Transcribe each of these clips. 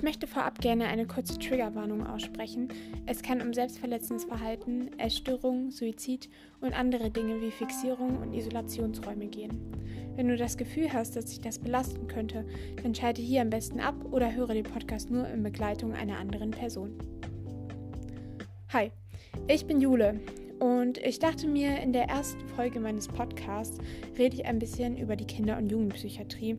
Ich möchte vorab gerne eine kurze Triggerwarnung aussprechen. Es kann um selbstverletzendes Verhalten, Essstörungen, Suizid und andere Dinge wie Fixierung und Isolationsräume gehen. Wenn du das Gefühl hast, dass sich das belasten könnte, dann schalte hier am besten ab oder höre den Podcast nur in Begleitung einer anderen Person. Hi, ich bin Jule und ich dachte mir, in der ersten Folge meines Podcasts rede ich ein bisschen über die Kinder- und Jugendpsychiatrie,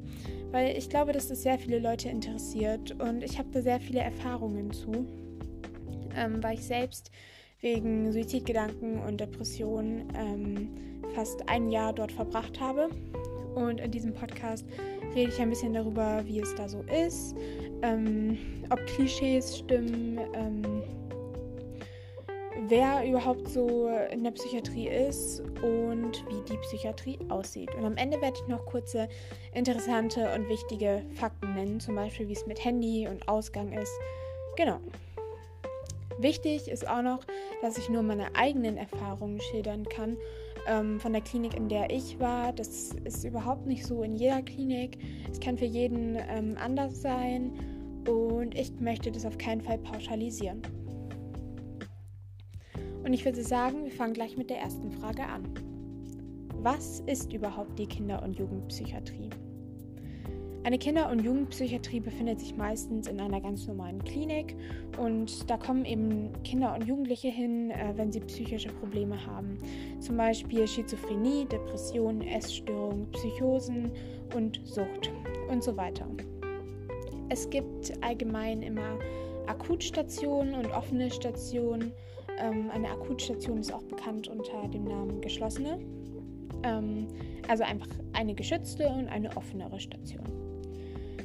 weil ich glaube, dass das sehr viele Leute interessiert und ich habe da sehr viele Erfahrungen zu, ähm, weil ich selbst wegen Suizidgedanken und Depressionen ähm, fast ein Jahr dort verbracht habe. Und in diesem Podcast rede ich ein bisschen darüber, wie es da so ist, ähm, ob Klischees stimmen ähm, wer überhaupt so in der Psychiatrie ist und wie die Psychiatrie aussieht. Und am Ende werde ich noch kurze interessante und wichtige Fakten nennen, zum Beispiel wie es mit Handy und Ausgang ist. Genau. Wichtig ist auch noch, dass ich nur meine eigenen Erfahrungen schildern kann. Ähm, von der Klinik, in der ich war. Das ist überhaupt nicht so in jeder Klinik. Es kann für jeden ähm, anders sein und ich möchte das auf keinen Fall pauschalisieren. Und ich würde sagen, wir fangen gleich mit der ersten Frage an. Was ist überhaupt die Kinder- und Jugendpsychiatrie? Eine Kinder- und Jugendpsychiatrie befindet sich meistens in einer ganz normalen Klinik und da kommen eben Kinder und Jugendliche hin, äh, wenn sie psychische Probleme haben. Zum Beispiel Schizophrenie, Depressionen, Essstörungen, Psychosen und Sucht und so weiter. Es gibt allgemein immer Akutstationen und offene Stationen eine Akutstation ist auch bekannt unter dem Namen geschlossene. Ähm, also einfach eine geschützte und eine offenere Station.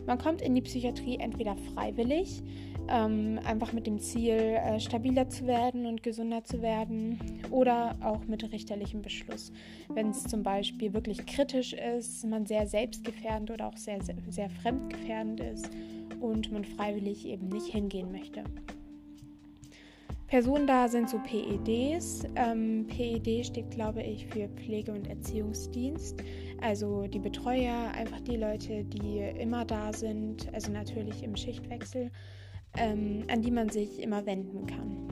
Man kommt in die Psychiatrie entweder freiwillig, ähm, einfach mit dem Ziel, äh, stabiler zu werden und gesünder zu werden, oder auch mit richterlichem Beschluss. Wenn es zum Beispiel wirklich kritisch ist, man sehr selbstgefährdend oder auch sehr, sehr, sehr fremdgefährdend ist und man freiwillig eben nicht hingehen möchte. Personen da sind so PEDs. Ähm, PED steht, glaube ich, für Pflege- und Erziehungsdienst. Also die Betreuer, einfach die Leute, die immer da sind, also natürlich im Schichtwechsel, ähm, an die man sich immer wenden kann.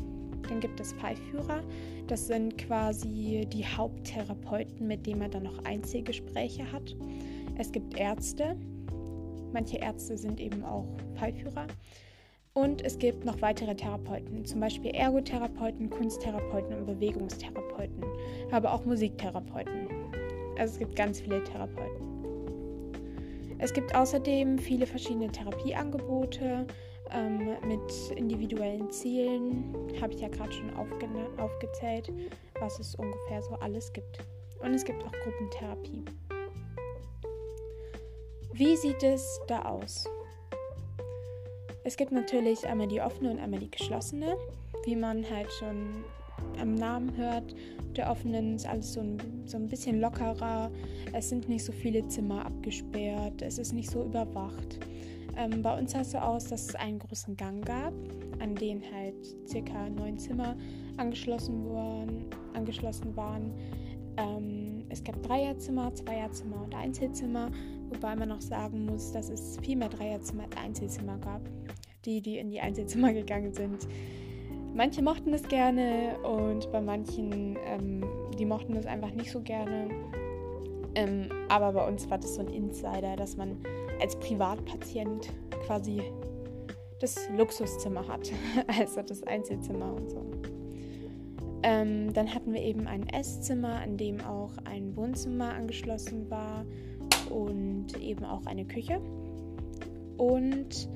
Dann gibt es Pfeifführer. Das sind quasi die Haupttherapeuten, mit denen man dann noch Einzelgespräche hat. Es gibt Ärzte. Manche Ärzte sind eben auch Pfeifführer. Und es gibt noch weitere Therapeuten, zum Beispiel Ergotherapeuten, Kunsttherapeuten und Bewegungstherapeuten, aber auch Musiktherapeuten. Also es gibt ganz viele Therapeuten. Es gibt außerdem viele verschiedene Therapieangebote ähm, mit individuellen Zielen. Habe ich ja gerade schon aufge aufgezählt, was es ungefähr so alles gibt. Und es gibt auch Gruppentherapie. Wie sieht es da aus? Es gibt natürlich einmal die offene und einmal die geschlossene. Wie man halt schon am Namen hört, der offenen ist alles so ein, so ein bisschen lockerer. Es sind nicht so viele Zimmer abgesperrt. Es ist nicht so überwacht. Ähm, bei uns sah es so aus, dass es einen großen Gang gab, an den halt circa neun Zimmer angeschlossen, wurden, angeschlossen waren. Ähm, es gab Dreierzimmer, Zweierzimmer und Einzelzimmer, wobei man noch sagen muss, dass es viel mehr Dreierzimmer als Einzelzimmer gab. Die, die in die Einzelzimmer gegangen sind. Manche mochten es gerne und bei manchen, ähm, die mochten es einfach nicht so gerne. Ähm, aber bei uns war das so ein Insider, dass man als Privatpatient quasi das Luxuszimmer hat, also das Einzelzimmer und so. Ähm, dann hatten wir eben ein Esszimmer, an dem auch ein Wohnzimmer angeschlossen war und eben auch eine Küche. Und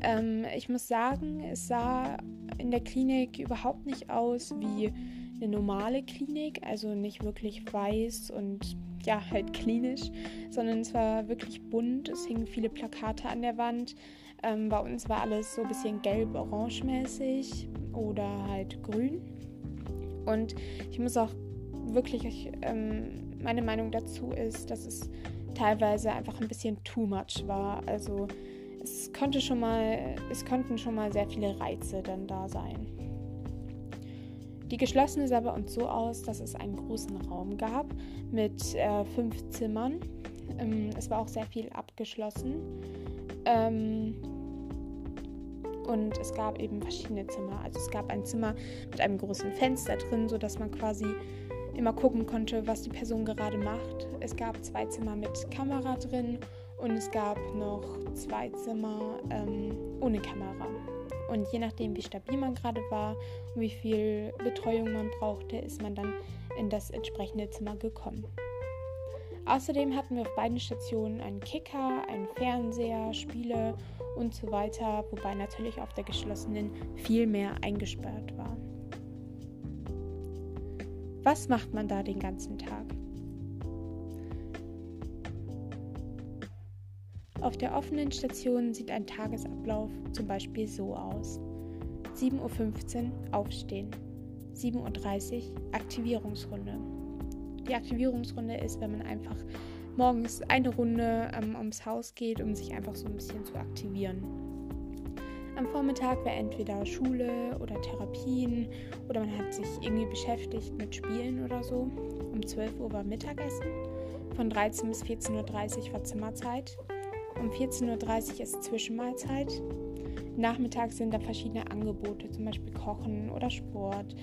ähm, ich muss sagen, es sah in der Klinik überhaupt nicht aus wie eine normale Klinik, also nicht wirklich weiß und ja, halt klinisch, sondern es war wirklich bunt. Es hingen viele Plakate an der Wand. Ähm, bei uns war alles so ein bisschen gelb-orange mäßig oder halt grün. Und ich muss auch wirklich, ähm, meine Meinung dazu ist, dass es teilweise einfach ein bisschen too much war. Also es konnte schon mal, es konnten schon mal sehr viele Reize dann da sein. Die geschlossene sah bei uns so aus, dass es einen großen Raum gab mit äh, fünf Zimmern. Ähm, es war auch sehr viel abgeschlossen. Ähm, Und es gab eben verschiedene Zimmer. Also es gab ein Zimmer mit einem großen Fenster drin, sodass man quasi immer gucken konnte, was die Person gerade macht. Es gab zwei Zimmer mit Kamera drin und es gab noch zwei Zimmer ähm, ohne Kamera. Und je nachdem, wie stabil man gerade war und wie viel Betreuung man brauchte, ist man dann in das entsprechende Zimmer gekommen. Außerdem hatten wir auf beiden Stationen einen Kicker, einen Fernseher, Spiele und so weiter, wobei natürlich auf der geschlossenen viel mehr eingesperrt war. Was macht man da den ganzen Tag? Auf der offenen Station sieht ein Tagesablauf zum Beispiel so aus. 7.15 Uhr aufstehen. 7.30 Uhr Aktivierungsrunde. Die Aktivierungsrunde ist, wenn man einfach morgens eine Runde ähm, ums Haus geht, um sich einfach so ein bisschen zu aktivieren. Am Vormittag wäre entweder Schule oder Therapien oder man hat sich irgendwie beschäftigt mit Spielen oder so. Um 12 Uhr war Mittagessen. Von 13 bis 14.30 Uhr war Zimmerzeit. Um 14.30 Uhr ist Zwischenmahlzeit. Nachmittags sind da verschiedene Angebote, zum Beispiel Kochen oder Sport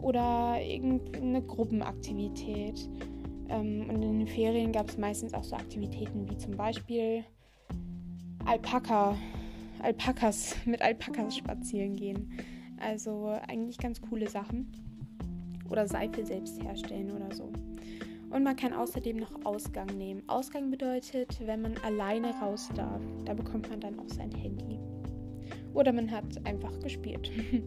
oder irgendeine Gruppenaktivität. Ähm, und in den Ferien gab es meistens auch so Aktivitäten wie zum Beispiel Alpaka, Alpakas, mit Alpakas spazieren gehen. Also eigentlich ganz coole Sachen. Oder Seife selbst herstellen oder so. Und man kann außerdem noch Ausgang nehmen. Ausgang bedeutet, wenn man alleine raus darf, da bekommt man dann auch sein Handy. Oder man hat einfach gespielt.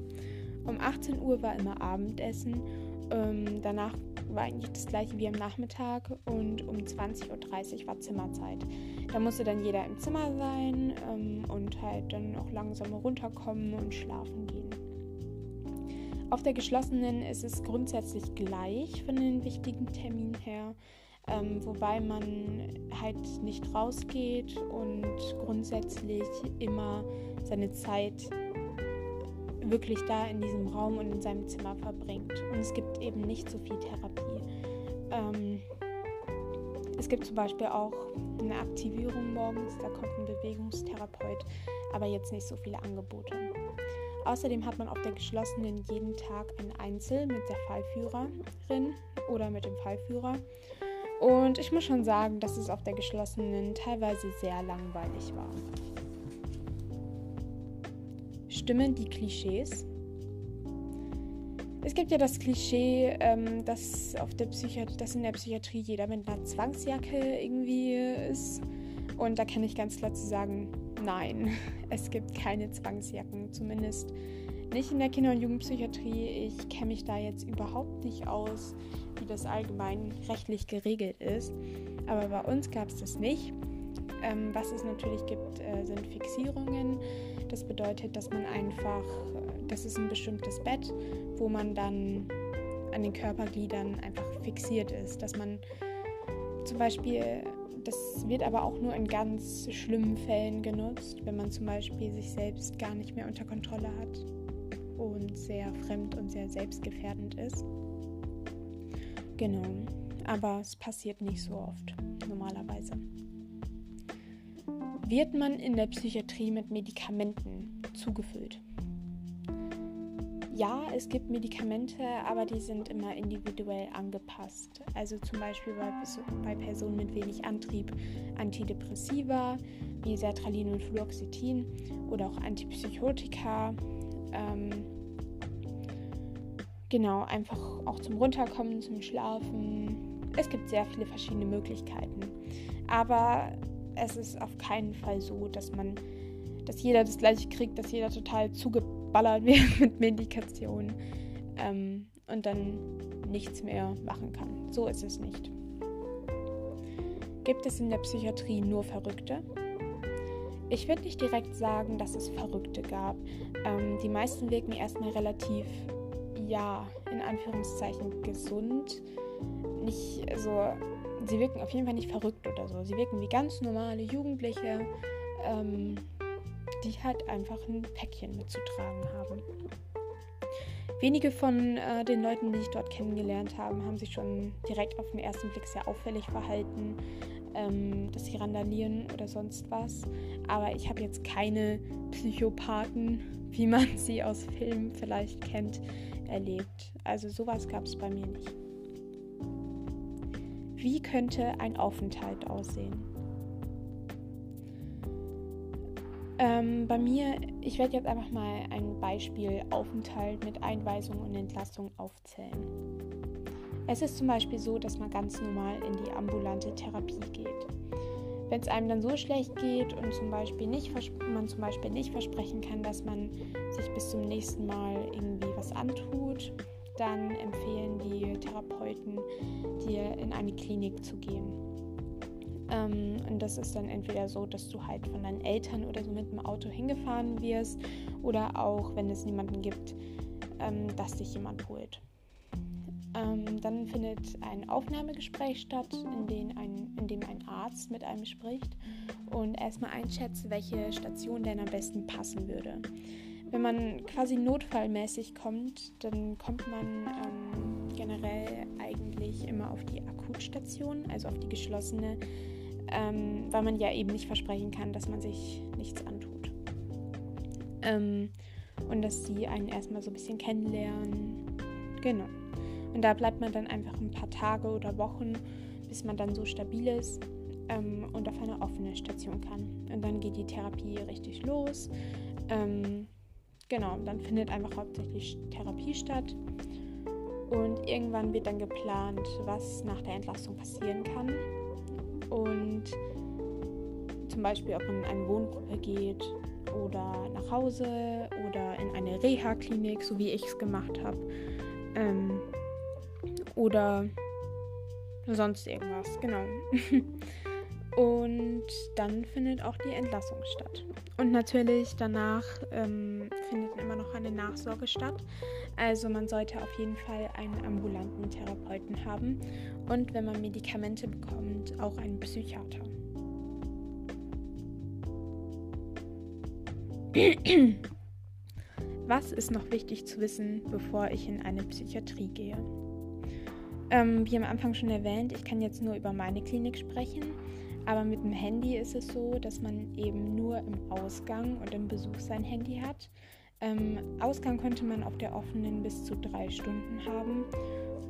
um 18 Uhr war immer Abendessen. Ähm, danach war eigentlich das gleiche wie am Nachmittag und um 20.30 Uhr war Zimmerzeit. Da musste dann jeder im Zimmer sein ähm, und halt dann auch langsam runterkommen und schlafen gehen. Auf der geschlossenen ist es grundsätzlich gleich von den wichtigen Terminen her, ähm, wobei man halt nicht rausgeht und grundsätzlich immer seine Zeit wirklich da in diesem Raum und in seinem Zimmer verbringt. Und es gibt eben nicht so viel Therapie. Ähm, es gibt zum Beispiel auch eine Aktivierung morgens, da kommt ein Bewegungstherapeut, aber jetzt nicht so viele Angebote. Außerdem hat man auf der geschlossenen jeden Tag ein Einzel mit der Fallführerin oder mit dem Fallführer. Und ich muss schon sagen, dass es auf der geschlossenen teilweise sehr langweilig war. Stimmen die Klischees? Es gibt ja das Klischee, ähm, dass, auf der dass in der Psychiatrie jeder mit einer Zwangsjacke irgendwie ist. Und da kann ich ganz klar zu sagen, nein, es gibt keine Zwangsjacken, zumindest nicht in der Kinder- und Jugendpsychiatrie. Ich kenne mich da jetzt überhaupt nicht aus, wie das allgemein rechtlich geregelt ist. Aber bei uns gab es das nicht. Ähm, was es natürlich gibt, äh, sind Fixierungen. Das bedeutet, dass man einfach, das ist ein bestimmtes Bett, wo man dann an den Körpergliedern einfach fixiert ist. Dass man zum Beispiel, das wird aber auch nur in ganz schlimmen Fällen genutzt, wenn man zum Beispiel sich selbst gar nicht mehr unter Kontrolle hat und sehr fremd und sehr selbstgefährdend ist. Genau, aber es passiert nicht so oft normalerweise wird man in der Psychiatrie mit Medikamenten zugefüllt. Ja, es gibt Medikamente, aber die sind immer individuell angepasst. Also zum Beispiel bei, bei Personen mit wenig Antrieb Antidepressiva wie Sertralin und Fluoxetin oder auch Antipsychotika. Ähm, genau, einfach auch zum Runterkommen, zum Schlafen. Es gibt sehr viele verschiedene Möglichkeiten. Aber es ist auf keinen Fall so, dass man, dass jeder das gleiche kriegt, dass jeder total zugeballert wird mit Medikation ähm, und dann nichts mehr machen kann. So ist es nicht. Gibt es in der Psychiatrie nur Verrückte? Ich würde nicht direkt sagen, dass es Verrückte gab. Ähm, die meisten wirken erstmal relativ, ja, in Anführungszeichen gesund. Nicht so sie wirken auf jeden Fall nicht verrückt oder so. Sie wirken wie ganz normale Jugendliche, ähm, die halt einfach ein Päckchen mitzutragen haben. Wenige von äh, den Leuten, die ich dort kennengelernt habe, haben sich schon direkt auf den ersten Blick sehr auffällig verhalten, ähm, dass sie randalieren oder sonst was. Aber ich habe jetzt keine Psychopathen wie man sie aus Filmen vielleicht kennt, erlebt. Also sowas gab es bei mir nicht. Wie könnte ein Aufenthalt aussehen? Ähm, bei mir, ich werde jetzt einfach mal ein Beispiel Aufenthalt mit Einweisung und Entlassung aufzählen. Es ist zum Beispiel so, dass man ganz normal in die ambulante Therapie geht. Wenn es einem dann so schlecht geht und zum Beispiel nicht, man zum Beispiel nicht versprechen kann, dass man sich bis zum nächsten Mal irgendwie was antut, dann empfehlen die Therapeuten, dir in eine Klinik zu gehen. Ähm, und das ist dann entweder so, dass du halt von deinen Eltern oder so mit dem Auto hingefahren wirst oder auch, wenn es niemanden gibt, ähm, dass dich jemand holt. Ähm, dann findet ein Aufnahmegespräch statt, in ein, in dem ein Arzt mit einem spricht und erstmal einschätzt, welche Station denn am besten passen würde. Wenn man quasi notfallmäßig kommt, dann kommt man ähm, generell eigentlich immer auf die Akutstation, also auf die geschlossene ähm, weil man ja eben nicht versprechen kann, dass man sich nichts antut. Ähm, und dass sie einen erstmal so ein bisschen kennenlernen. Genau. Und da bleibt man dann einfach ein paar Tage oder Wochen, bis man dann so stabil ist ähm, und auf eine offene Station kann. Und dann geht die Therapie richtig los. Ähm, genau, dann findet einfach hauptsächlich Therapie statt. Und irgendwann wird dann geplant, was nach der Entlassung passieren kann und zum Beispiel, ob man in eine Wohngruppe geht oder nach Hause oder in eine Reha-Klinik, so wie ich es gemacht habe. Ähm, oder sonst irgendwas, genau. Und dann findet auch die Entlassung statt. Und natürlich danach ähm, findet immer noch eine Nachsorge statt. Also man sollte auf jeden Fall einen ambulanten Therapeuten haben und wenn man Medikamente bekommt, auch einen Psychiater. Was ist noch wichtig zu wissen, bevor ich in eine Psychiatrie gehe? Ähm, wie am Anfang schon erwähnt, ich kann jetzt nur über meine Klinik sprechen. Aber mit dem Handy ist es so, dass man eben nur im Ausgang und im Besuch sein Handy hat. Ähm, Ausgang könnte man auf der offenen bis zu drei Stunden haben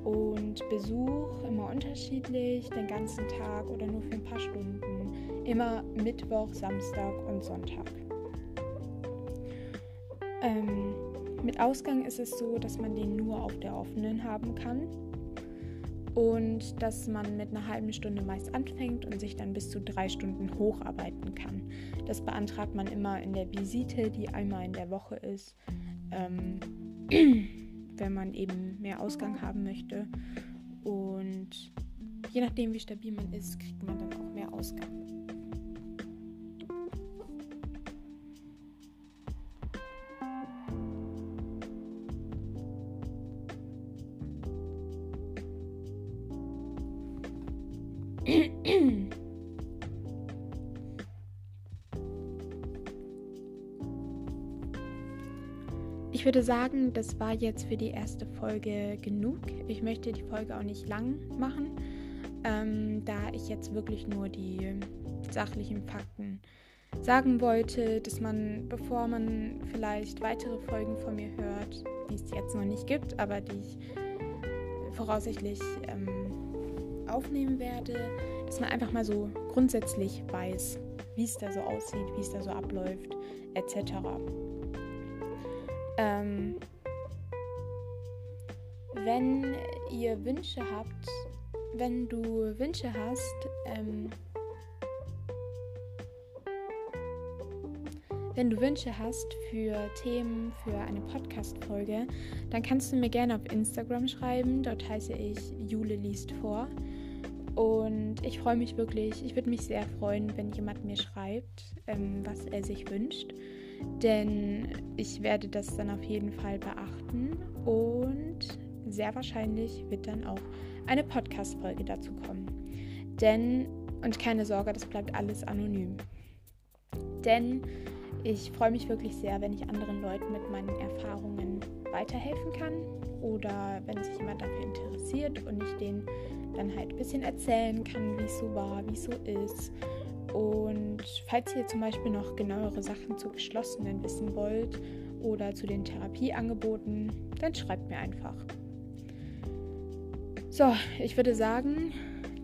und Besuch immer unterschiedlich, den ganzen Tag oder nur für ein paar Stunden. Immer Mittwoch, Samstag und Sonntag. Ähm, mit Ausgang ist es so, dass man den nur auf der offenen haben kann und dass man mit einer halben Stunde meist anfängt und sich dann bis zu drei Stunden hocharbeiten kann. Das beantragt man immer in der Visite, die einmal in der Woche ist, ähm, wenn man eben mehr Ausgang haben möchte. Und je nachdem, wie stabil man ist, kriegt man dann auch mehr Ausgang. Ich würde sagen, das war jetzt für die erste Folge genug. Ich möchte die Folge auch nicht lang machen, ähm, da ich jetzt wirklich nur die sachlichen Fakten sagen wollte, dass man, bevor man vielleicht weitere Folgen von mir hört, die es jetzt noch nicht gibt, aber die ich voraussichtlich ähm, aufnehmen werde, dass man einfach mal so grundsätzlich weiß, wie es da so aussieht, wie es da so abläuft, etc. Ähm, wenn ihr Wünsche habt, wenn du Wünsche hast, ähm, Wenn du Wünsche hast für Themen für eine Podcast-Folge, dann kannst du mir gerne auf Instagram schreiben. Dort heiße ich Jule liest vor. Und ich freue mich wirklich, ich würde mich sehr freuen, wenn jemand mir schreibt, ähm, was er sich wünscht. Denn ich werde das dann auf jeden Fall beachten und sehr wahrscheinlich wird dann auch eine Podcast-Folge dazu kommen. Denn, und keine Sorge, das bleibt alles anonym. Denn ich freue mich wirklich sehr, wenn ich anderen Leuten mit meinen Erfahrungen weiterhelfen kann oder wenn sich jemand dafür interessiert und ich denen dann halt ein bisschen erzählen kann, wie es so war, wie es so ist. Und falls ihr zum Beispiel noch genauere Sachen zu Geschlossenen wissen wollt oder zu den Therapieangeboten, dann schreibt mir einfach. So, ich würde sagen,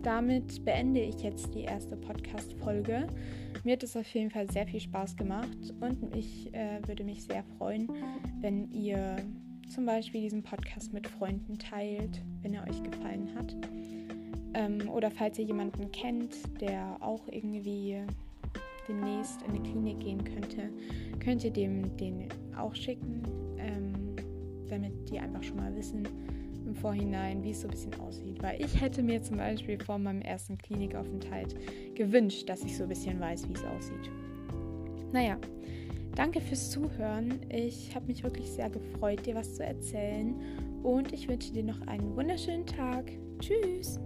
damit beende ich jetzt die erste Podcast-Folge. Mir hat es auf jeden Fall sehr viel Spaß gemacht und ich äh, würde mich sehr freuen, wenn ihr zum Beispiel diesen Podcast mit Freunden teilt, wenn er euch gefallen hat. Ähm, oder falls ihr jemanden kennt, der auch irgendwie demnächst in eine Klinik gehen könnte, könnt ihr dem den auch schicken, ähm, damit die einfach schon mal wissen im Vorhinein, wie es so ein bisschen aussieht. Weil ich hätte mir zum Beispiel vor meinem ersten Klinikaufenthalt gewünscht, dass ich so ein bisschen weiß, wie es aussieht. Naja, danke fürs Zuhören. Ich habe mich wirklich sehr gefreut, dir was zu erzählen. Und ich wünsche dir noch einen wunderschönen Tag. Tschüss!